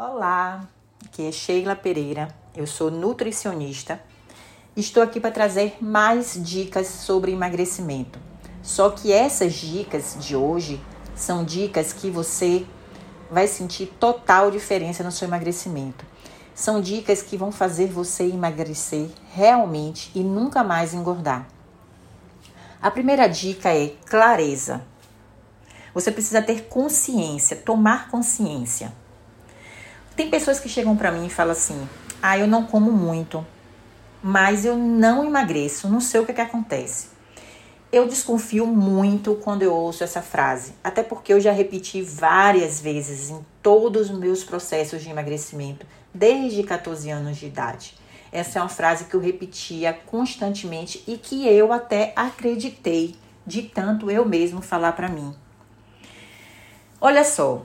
Olá, aqui é Sheila Pereira, eu sou nutricionista. Estou aqui para trazer mais dicas sobre emagrecimento. Só que essas dicas de hoje são dicas que você vai sentir total diferença no seu emagrecimento. São dicas que vão fazer você emagrecer realmente e nunca mais engordar. A primeira dica é clareza. Você precisa ter consciência, tomar consciência. Tem pessoas que chegam para mim e falam assim: "Ah, eu não como muito, mas eu não emagreço, não sei o que, que acontece". Eu desconfio muito quando eu ouço essa frase, até porque eu já repeti várias vezes em todos os meus processos de emagrecimento, desde 14 anos de idade. Essa é uma frase que eu repetia constantemente e que eu até acreditei de tanto eu mesmo falar para mim. Olha só,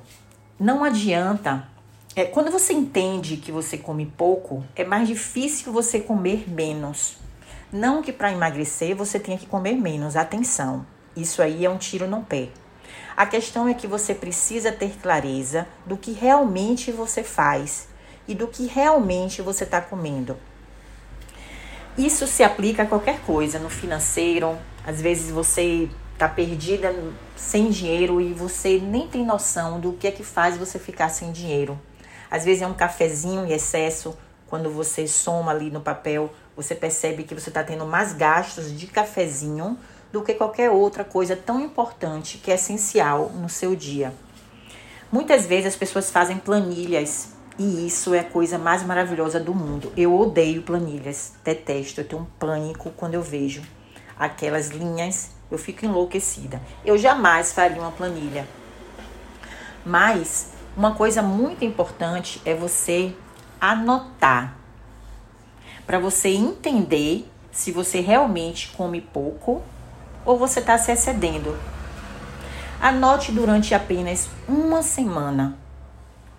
não adianta é, quando você entende que você come pouco, é mais difícil você comer menos. Não que para emagrecer você tenha que comer menos, atenção. Isso aí é um tiro no pé. A questão é que você precisa ter clareza do que realmente você faz e do que realmente você está comendo. Isso se aplica a qualquer coisa, no financeiro. Às vezes você está perdida sem dinheiro e você nem tem noção do que é que faz você ficar sem dinheiro. Às vezes é um cafezinho em excesso, quando você soma ali no papel, você percebe que você está tendo mais gastos de cafezinho do que qualquer outra coisa tão importante que é essencial no seu dia. Muitas vezes as pessoas fazem planilhas e isso é a coisa mais maravilhosa do mundo. Eu odeio planilhas, detesto, eu tenho um pânico quando eu vejo aquelas linhas, eu fico enlouquecida. Eu jamais faria uma planilha. Mas uma coisa muito importante é você anotar para você entender se você realmente come pouco ou você está se excedendo. Anote durante apenas uma semana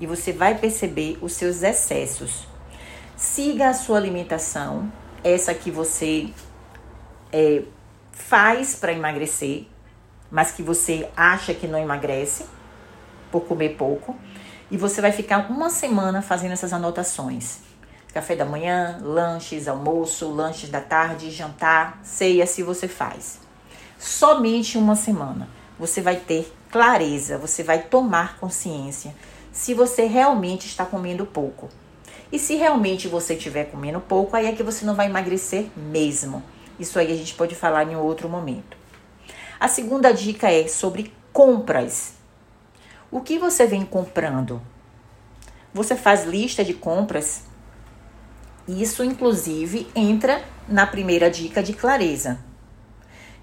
e você vai perceber os seus excessos. Siga a sua alimentação, essa que você é, faz para emagrecer, mas que você acha que não emagrece por comer pouco. E você vai ficar uma semana fazendo essas anotações. Café da manhã, lanches, almoço, lanches da tarde, jantar, ceia, se você faz. Somente uma semana. Você vai ter clareza, você vai tomar consciência se você realmente está comendo pouco. E se realmente você estiver comendo pouco, aí é que você não vai emagrecer mesmo. Isso aí a gente pode falar em outro momento. A segunda dica é sobre compras. O que você vem comprando? Você faz lista de compras? Isso, inclusive, entra na primeira dica de clareza.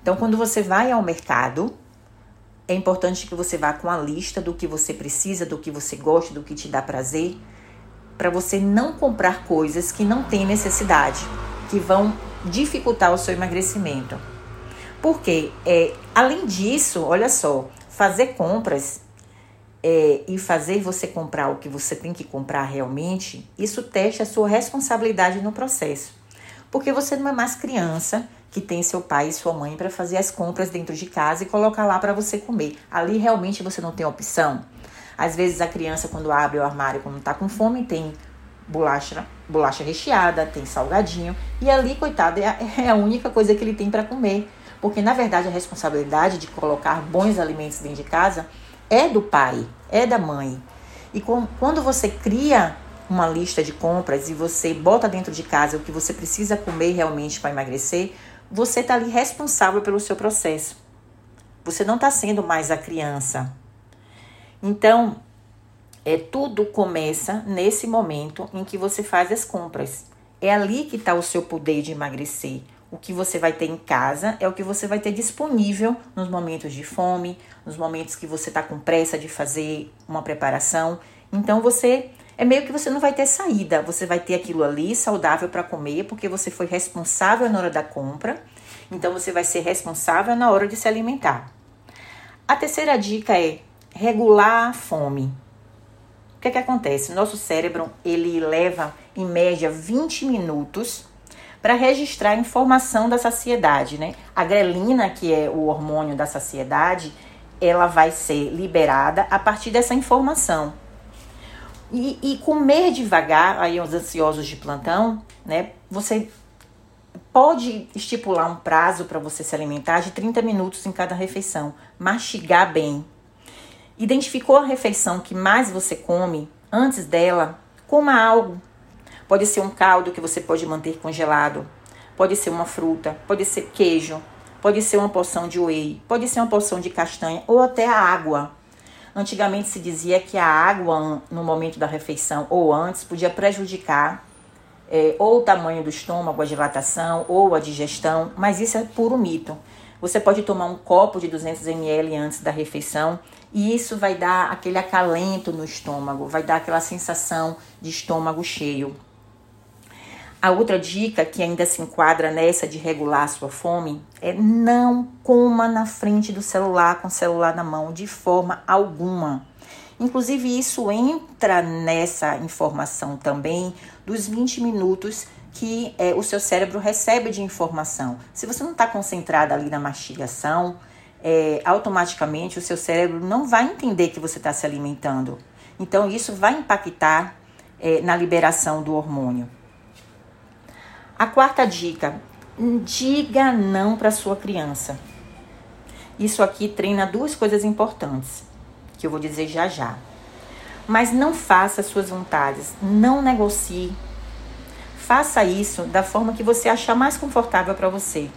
Então, quando você vai ao mercado, é importante que você vá com a lista do que você precisa, do que você gosta, do que te dá prazer, para você não comprar coisas que não têm necessidade, que vão dificultar o seu emagrecimento. Porque, é, além disso, olha só, fazer compras é, e fazer você comprar o que você tem que comprar realmente, isso testa a sua responsabilidade no processo. Porque você não é mais criança que tem seu pai e sua mãe para fazer as compras dentro de casa e colocar lá para você comer. Ali realmente você não tem opção. Às vezes a criança, quando abre o armário, quando está com fome, tem bolacha, bolacha recheada, tem salgadinho, e ali, coitado, é a, é a única coisa que ele tem para comer. Porque na verdade a responsabilidade de colocar bons alimentos dentro de casa é do pai, é da mãe. E com, quando você cria uma lista de compras e você bota dentro de casa o que você precisa comer realmente para emagrecer, você está ali responsável pelo seu processo. Você não está sendo mais a criança. Então, é tudo começa nesse momento em que você faz as compras. É ali que está o seu poder de emagrecer. O que você vai ter em casa é o que você vai ter disponível nos momentos de fome, nos momentos que você está com pressa de fazer uma preparação. Então você é meio que você não vai ter saída, você vai ter aquilo ali saudável para comer, porque você foi responsável na hora da compra. Então você vai ser responsável na hora de se alimentar. A terceira dica é regular a fome. O que é que acontece? Nosso cérebro, ele leva em média 20 minutos para registrar a informação da saciedade, né? A grelina, que é o hormônio da saciedade, ela vai ser liberada a partir dessa informação. E, e comer devagar, aí os ansiosos de plantão, né? Você pode estipular um prazo para você se alimentar de 30 minutos em cada refeição. Mastigar bem. Identificou a refeição que mais você come? Antes dela, coma algo. Pode ser um caldo que você pode manter congelado. Pode ser uma fruta, pode ser queijo, pode ser uma porção de whey, pode ser uma porção de castanha ou até a água. Antigamente se dizia que a água no momento da refeição ou antes podia prejudicar é, ou o tamanho do estômago, a dilatação ou a digestão, mas isso é puro mito. Você pode tomar um copo de 200 ml antes da refeição e isso vai dar aquele acalento no estômago, vai dar aquela sensação de estômago cheio. A outra dica que ainda se enquadra nessa de regular a sua fome é não coma na frente do celular com o celular na mão de forma alguma. Inclusive, isso entra nessa informação também dos 20 minutos que é, o seu cérebro recebe de informação. Se você não está concentrado ali na mastigação, é, automaticamente o seu cérebro não vai entender que você está se alimentando. Então, isso vai impactar é, na liberação do hormônio. A quarta dica: diga não para sua criança. Isso aqui treina duas coisas importantes que eu vou dizer já já. Mas não faça suas vontades, não negocie. Faça isso da forma que você achar mais confortável para você.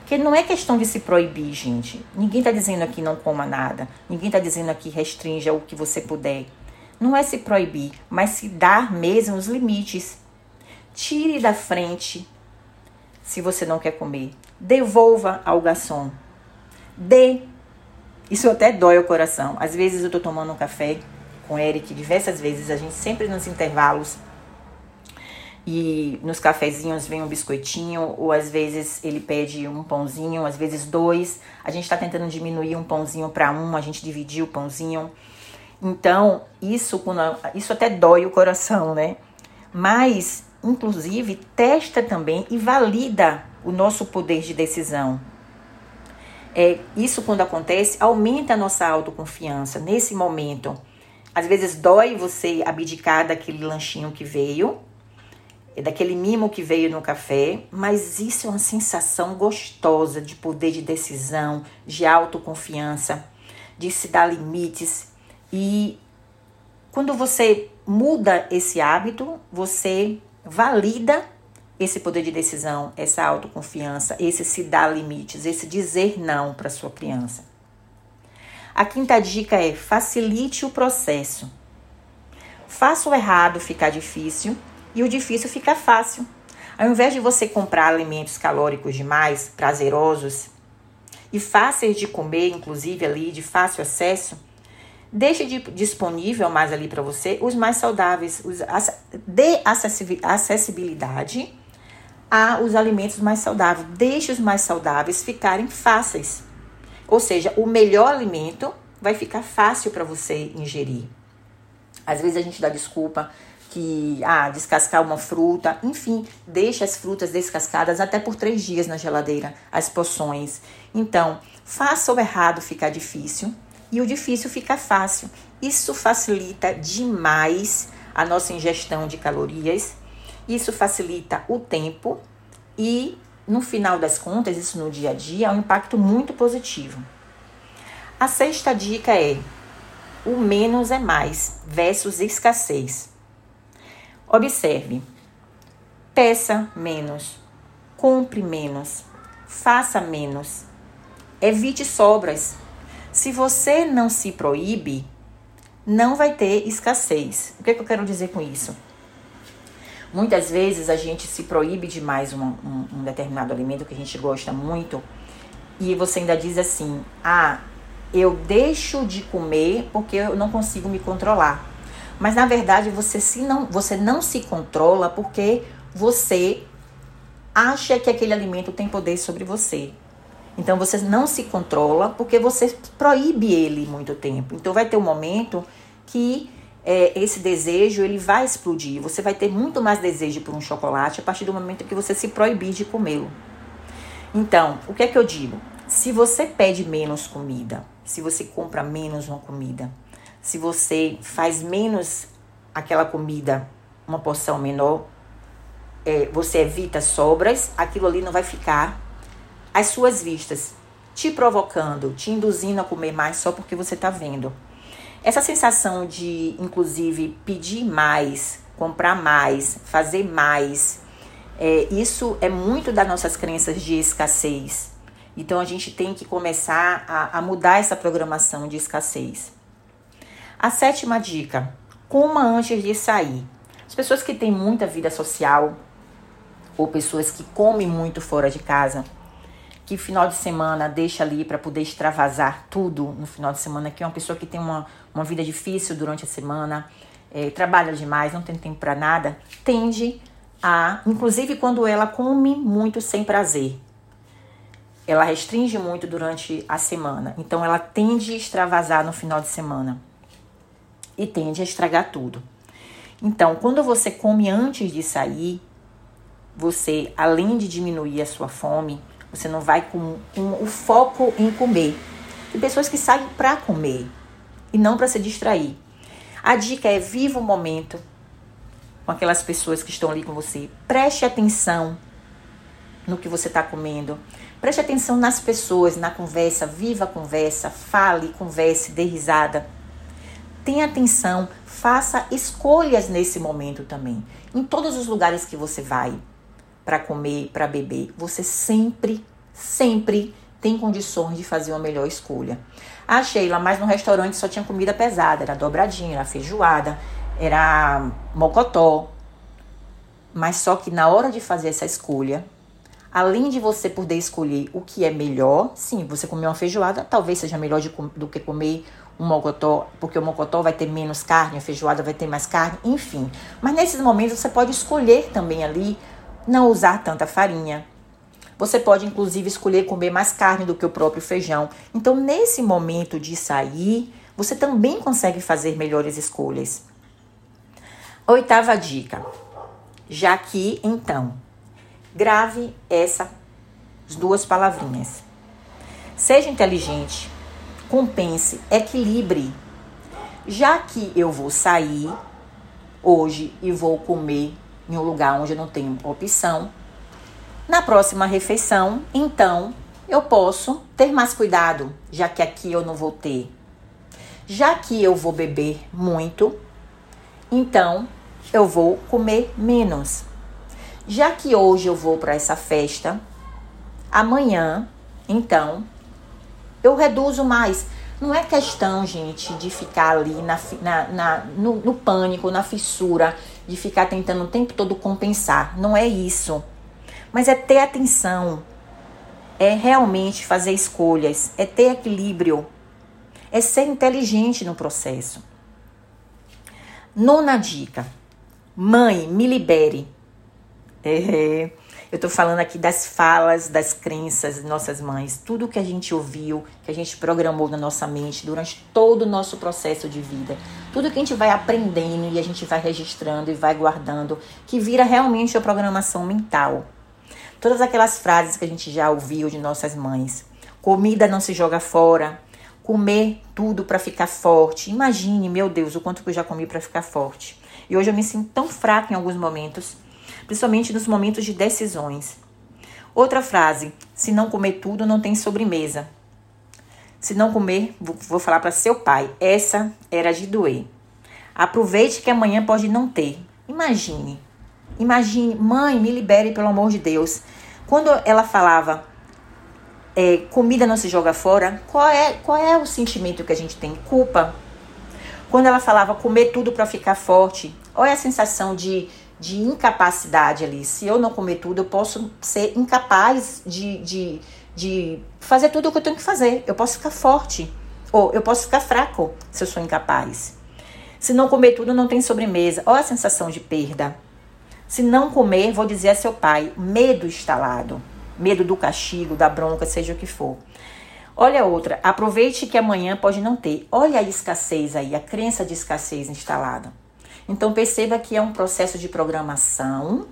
Porque não é questão de se proibir, gente. Ninguém está dizendo aqui não coma nada. Ninguém está dizendo aqui restrinja o que você puder. Não é se proibir, mas se dar mesmo os limites. Tire da frente se você não quer comer. Devolva ao garçom. Dê. Isso até dói o coração. Às vezes eu tô tomando um café com o Eric, diversas vezes, a gente sempre nos intervalos e nos cafezinhos vem um biscoitinho, ou às vezes ele pede um pãozinho, às vezes dois. A gente está tentando diminuir um pãozinho para um, a gente dividir o pãozinho. Então, isso, isso até dói o coração, né? Mas inclusive, testa também e valida o nosso poder de decisão. É, isso, quando acontece, aumenta a nossa autoconfiança nesse momento. Às vezes dói você abdicar daquele lanchinho que veio, daquele mimo que veio no café, mas isso é uma sensação gostosa de poder de decisão, de autoconfiança, de se dar limites. E quando você muda esse hábito, você valida esse poder de decisão, essa autoconfiança, esse se dar limites, esse dizer não para sua criança. A quinta dica é facilite o processo. Faça o errado ficar difícil e o difícil ficar fácil. Ao invés de você comprar alimentos calóricos demais, prazerosos e fáceis de comer, inclusive ali de fácil acesso, Deixe de, disponível mais ali para você os mais saudáveis, os, dê acessibilidade aos alimentos mais saudáveis. Deixe os mais saudáveis ficarem fáceis. Ou seja, o melhor alimento vai ficar fácil para você ingerir. Às vezes a gente dá desculpa que ah, descascar uma fruta, enfim, deixe as frutas descascadas até por três dias na geladeira, as poções. Então, faça o errado ficar difícil e o difícil fica fácil. Isso facilita demais a nossa ingestão de calorias, isso facilita o tempo e, no final das contas, isso no dia a dia é um impacto muito positivo. A sexta dica é: o menos é mais versus escassez. Observe, peça menos, compre menos, faça menos, evite sobras se você não se proíbe, não vai ter escassez. O que, é que eu quero dizer com isso? Muitas vezes a gente se proíbe demais um, um, um determinado alimento que a gente gosta muito e você ainda diz assim: ah, eu deixo de comer porque eu não consigo me controlar. Mas na verdade você, se não, você não se controla porque você acha que aquele alimento tem poder sobre você. Então você não se controla porque você proíbe ele muito tempo. Então vai ter um momento que é, esse desejo ele vai explodir. Você vai ter muito mais desejo por um chocolate a partir do momento que você se proibir de comê-lo. Então, o que é que eu digo? Se você pede menos comida, se você compra menos uma comida, se você faz menos aquela comida, uma porção menor, é, você evita sobras, aquilo ali não vai ficar às suas vistas, te provocando, te induzindo a comer mais só porque você está vendo. Essa sensação de, inclusive, pedir mais, comprar mais, fazer mais, é, isso é muito das nossas crenças de escassez. Então a gente tem que começar a, a mudar essa programação de escassez. A sétima dica: coma antes de sair. As pessoas que têm muita vida social ou pessoas que comem muito fora de casa, que final de semana deixa ali para poder extravasar tudo no final de semana, que é uma pessoa que tem uma, uma vida difícil durante a semana, é, trabalha demais, não tem tempo para nada, tende a, inclusive quando ela come muito sem prazer, ela restringe muito durante a semana, então ela tende a extravasar no final de semana e tende a estragar tudo. Então, quando você come antes de sair, você, além de diminuir a sua fome, você não vai com, com o foco em comer. Tem pessoas que saem para comer e não para se distrair. A dica é viva o momento com aquelas pessoas que estão ali com você. Preste atenção no que você está comendo. Preste atenção nas pessoas, na conversa. Viva a conversa. Fale, converse, dê risada. Tenha atenção. Faça escolhas nesse momento também. Em todos os lugares que você vai para comer, para beber, você sempre, sempre tem condições de fazer uma melhor escolha. Ah, Sheila, mas no restaurante só tinha comida pesada, era dobradinha, era feijoada, era mocotó. Mas só que na hora de fazer essa escolha, além de você poder escolher o que é melhor, sim, você comer uma feijoada, talvez seja melhor de, do que comer um mocotó, porque o mocotó vai ter menos carne, a feijoada vai ter mais carne, enfim. Mas nesses momentos você pode escolher também ali não usar tanta farinha, você pode, inclusive, escolher comer mais carne do que o próprio feijão. Então, nesse momento de sair, você também consegue fazer melhores escolhas. Oitava dica. Já que, então, grave essas duas palavrinhas. Seja inteligente, compense, equilibre. Já que eu vou sair hoje e vou comer em um lugar onde eu não tenho opção, na próxima refeição, então, eu posso ter mais cuidado, já que aqui eu não vou ter. Já que eu vou beber muito, então eu vou comer menos. Já que hoje eu vou para essa festa, amanhã, então, eu reduzo mais. Não é questão, gente, de ficar ali na, na, na no, no pânico, na fissura, de ficar tentando o tempo todo compensar. Não é isso. Mas é ter atenção, é realmente fazer escolhas, é ter equilíbrio, é ser inteligente no processo. Nona dica: mãe, me libere. É, eu estou falando aqui das falas, das crenças de nossas mães, tudo que a gente ouviu, que a gente programou na nossa mente durante todo o nosso processo de vida, tudo que a gente vai aprendendo e a gente vai registrando e vai guardando, que vira realmente a programação mental. Todas aquelas frases que a gente já ouviu de nossas mães. Comida não se joga fora. Comer tudo para ficar forte. Imagine, meu Deus, o quanto que eu já comi para ficar forte. E hoje eu me sinto tão fraca em alguns momentos, principalmente nos momentos de decisões. Outra frase: se não comer tudo, não tem sobremesa. Se não comer, vou falar para seu pai. Essa era de doer. Aproveite que amanhã pode não ter. Imagine Imagine, mãe, me libere pelo amor de Deus. Quando ela falava é, comida não se joga fora, qual é, qual é o sentimento que a gente tem? Culpa. Quando ela falava comer tudo para ficar forte, olha a sensação de, de incapacidade ali. Se eu não comer tudo, eu posso ser incapaz de, de, de fazer tudo o que eu tenho que fazer. Eu posso ficar forte. Ou eu posso ficar fraco se eu sou incapaz. Se não comer tudo, não tem sobremesa. Olha a sensação de perda. Se não comer, vou dizer a seu pai, medo instalado, medo do castigo, da bronca, seja o que for. Olha outra, aproveite que amanhã pode não ter. Olha a escassez aí, a crença de escassez instalada. Então perceba que é um processo de programação,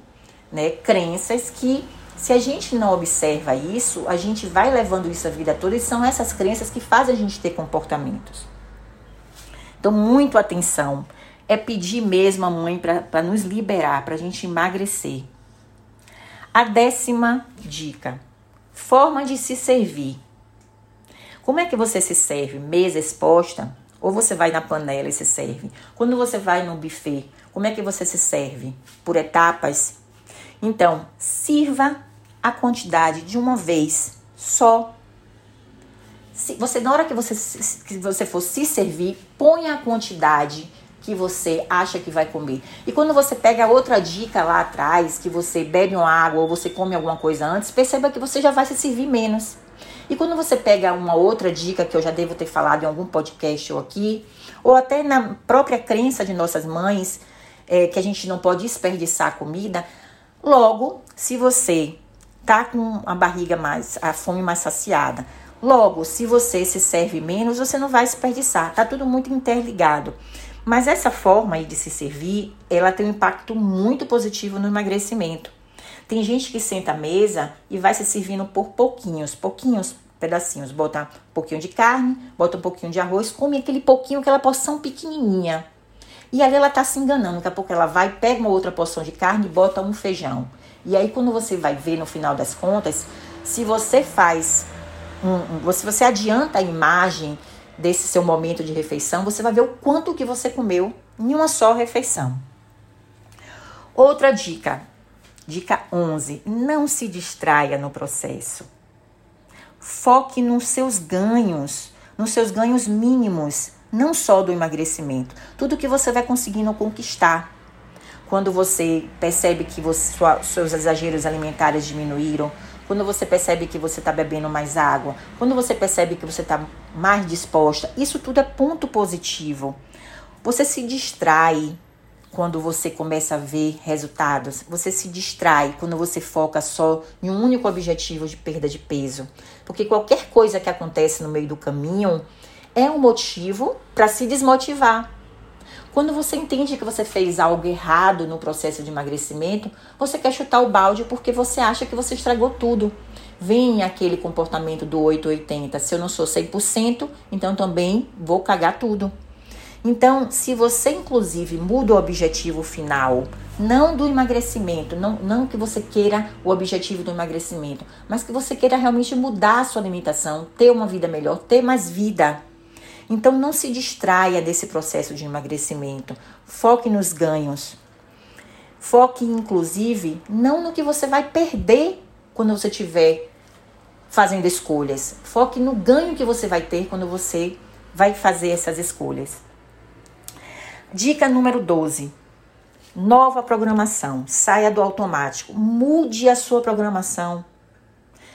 né? Crenças que se a gente não observa isso, a gente vai levando isso a vida toda e são essas crenças que fazem a gente ter comportamentos. Então, muito atenção é pedir mesmo a mãe para nos liberar, para a gente emagrecer. A décima dica: forma de se servir. Como é que você se serve? Mesa exposta? Ou você vai na panela e se serve? Quando você vai no buffet, como é que você se serve? Por etapas? Então, sirva a quantidade de uma vez só. Se você na hora que você que você for se servir, ponha a quantidade que você acha que vai comer. E quando você pega outra dica lá atrás, que você bebe uma água ou você come alguma coisa antes, perceba que você já vai se servir menos. E quando você pega uma outra dica que eu já devo ter falado em algum podcast ou aqui, ou até na própria crença de nossas mães, é, que a gente não pode desperdiçar comida, logo, se você tá com a barriga mais, a fome mais saciada, logo, se você se serve menos, você não vai desperdiçar. Tá tudo muito interligado. Mas essa forma aí de se servir, ela tem um impacto muito positivo no emagrecimento. Tem gente que senta à mesa e vai se servindo por pouquinhos, pouquinhos pedacinhos. Bota um pouquinho de carne, bota um pouquinho de arroz, come aquele pouquinho, aquela porção pequenininha. E ali ela tá se enganando. Daqui a pouco ela vai, pega uma outra porção de carne e bota um feijão. E aí quando você vai ver no final das contas, se você faz, um, se você adianta a imagem desse seu momento de refeição, você vai ver o quanto que você comeu em uma só refeição. Outra dica, dica 11, não se distraia no processo. Foque nos seus ganhos, nos seus ganhos mínimos, não só do emagrecimento, tudo que você vai conseguindo conquistar. Quando você percebe que você, sua, seus exageros alimentares diminuíram, quando você percebe que você está bebendo mais água, quando você percebe que você está mais disposta, isso tudo é ponto positivo. Você se distrai quando você começa a ver resultados. Você se distrai quando você foca só em um único objetivo de perda de peso. Porque qualquer coisa que acontece no meio do caminho é um motivo para se desmotivar. Quando você entende que você fez algo errado no processo de emagrecimento, você quer chutar o balde porque você acha que você estragou tudo. Vem aquele comportamento do 880. Se eu não sou 100%, então também vou cagar tudo. Então, se você inclusive muda o objetivo final, não do emagrecimento, não, não que você queira o objetivo do emagrecimento, mas que você queira realmente mudar a sua alimentação, ter uma vida melhor, ter mais vida, então não se distraia desse processo de emagrecimento. Foque nos ganhos. Foque, inclusive, não no que você vai perder quando você estiver fazendo escolhas. Foque no ganho que você vai ter quando você vai fazer essas escolhas. Dica número 12. Nova programação. Saia do automático. Mude a sua programação.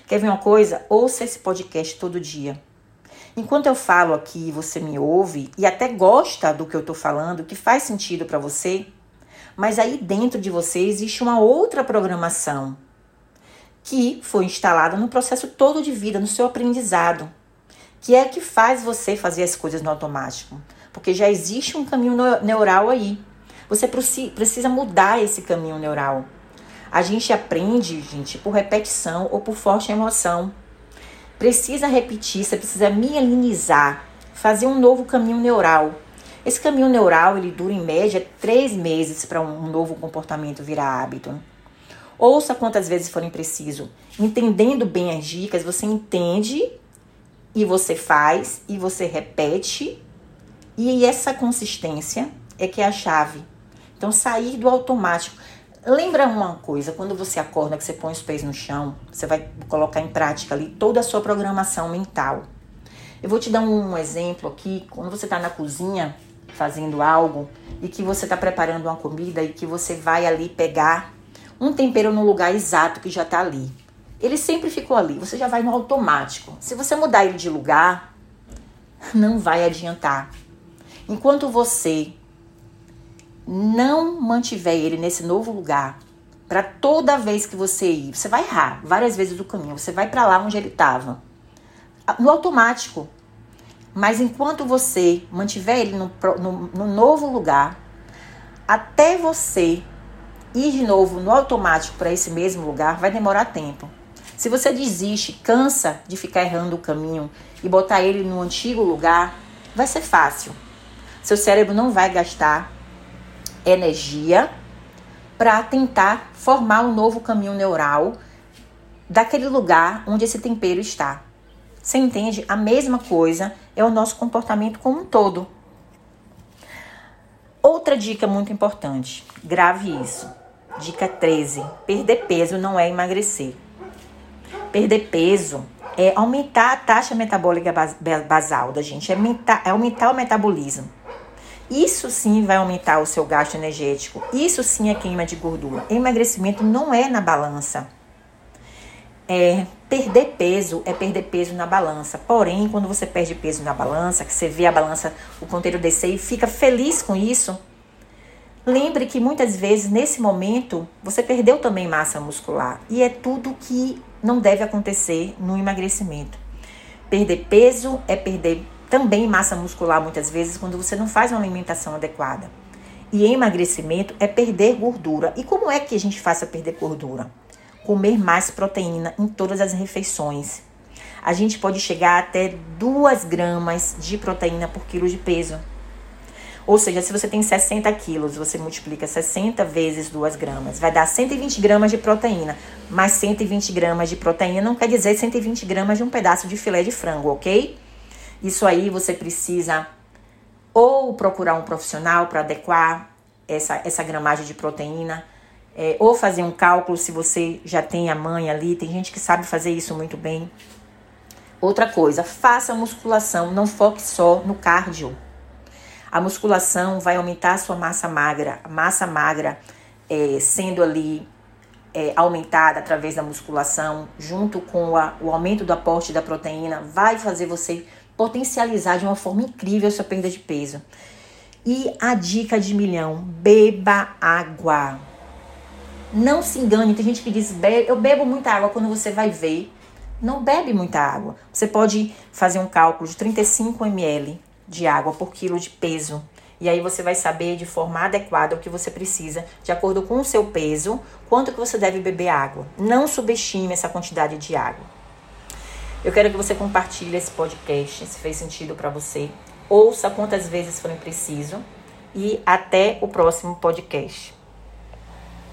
Quer ver uma coisa? Ouça esse podcast todo dia. Enquanto eu falo aqui, você me ouve e até gosta do que eu estou falando, que faz sentido para você, mas aí dentro de você existe uma outra programação que foi instalada no processo todo de vida, no seu aprendizado, que é que faz você fazer as coisas no automático, porque já existe um caminho neural aí. Você precisa mudar esse caminho neural. A gente aprende, gente, por repetição ou por forte emoção precisa repetir, você precisa mielinizar, fazer um novo caminho neural. Esse caminho neural ele dura em média três meses para um novo comportamento virar hábito. Ouça quantas vezes forem preciso. Entendendo bem as dicas, você entende e você faz e você repete. E essa consistência é que é a chave. Então, sair do automático. Lembra uma coisa, quando você acorda, que você põe os pés no chão, você vai colocar em prática ali toda a sua programação mental. Eu vou te dar um exemplo aqui, quando você está na cozinha fazendo algo e que você está preparando uma comida e que você vai ali pegar um tempero no lugar exato que já está ali. Ele sempre ficou ali, você já vai no automático. Se você mudar ele de lugar, não vai adiantar. Enquanto você não mantiver ele nesse novo lugar, para toda vez que você ir, você vai errar várias vezes do caminho, você vai para lá onde ele estava, no automático. Mas enquanto você mantiver ele no, no, no novo lugar, até você ir de novo no automático para esse mesmo lugar, vai demorar tempo. Se você desiste, cansa de ficar errando o caminho e botar ele no antigo lugar, vai ser fácil. Seu cérebro não vai gastar energia para tentar formar um novo caminho neural daquele lugar onde esse tempero está. Você entende? A mesma coisa é o nosso comportamento como um todo. Outra dica muito importante, grave isso. Dica 13: perder peso não é emagrecer. Perder peso é aumentar a taxa metabólica basal da gente, é aumentar, é aumentar o metabolismo. Isso sim vai aumentar o seu gasto energético. Isso sim é queima de gordura. Emagrecimento não é na balança. É, perder peso é perder peso na balança. Porém, quando você perde peso na balança, que você vê a balança, o ponteiro descer e fica feliz com isso, lembre que muitas vezes nesse momento você perdeu também massa muscular. E é tudo que não deve acontecer no emagrecimento. Perder peso é perder também massa muscular muitas vezes quando você não faz uma alimentação adequada. E emagrecimento é perder gordura. E como é que a gente faz para perder gordura? Comer mais proteína em todas as refeições. A gente pode chegar até 2 gramas de proteína por quilo de peso. Ou seja, se você tem 60 quilos, você multiplica 60 vezes 2 gramas, vai dar 120 gramas de proteína. Mas 120 gramas de proteína não quer dizer 120 gramas de um pedaço de filé de frango, ok? Isso aí você precisa ou procurar um profissional para adequar essa, essa gramagem de proteína, é, ou fazer um cálculo se você já tem a mãe ali. Tem gente que sabe fazer isso muito bem. Outra coisa, faça musculação, não foque só no cardio. A musculação vai aumentar a sua massa magra. A massa magra é, sendo ali é, aumentada através da musculação, junto com a, o aumento do aporte da proteína, vai fazer você potencializar de uma forma incrível a sua perda de peso. E a dica de milhão: beba água. Não se engane, tem gente que diz: eu bebo muita água quando você vai ver. Não bebe muita água. Você pode fazer um cálculo de 35 ml de água por quilo de peso. E aí você vai saber de forma adequada o que você precisa, de acordo com o seu peso, quanto que você deve beber água. Não subestime essa quantidade de água. Eu quero que você compartilhe esse podcast, se fez sentido para você. Ouça quantas vezes forem preciso. E até o próximo podcast.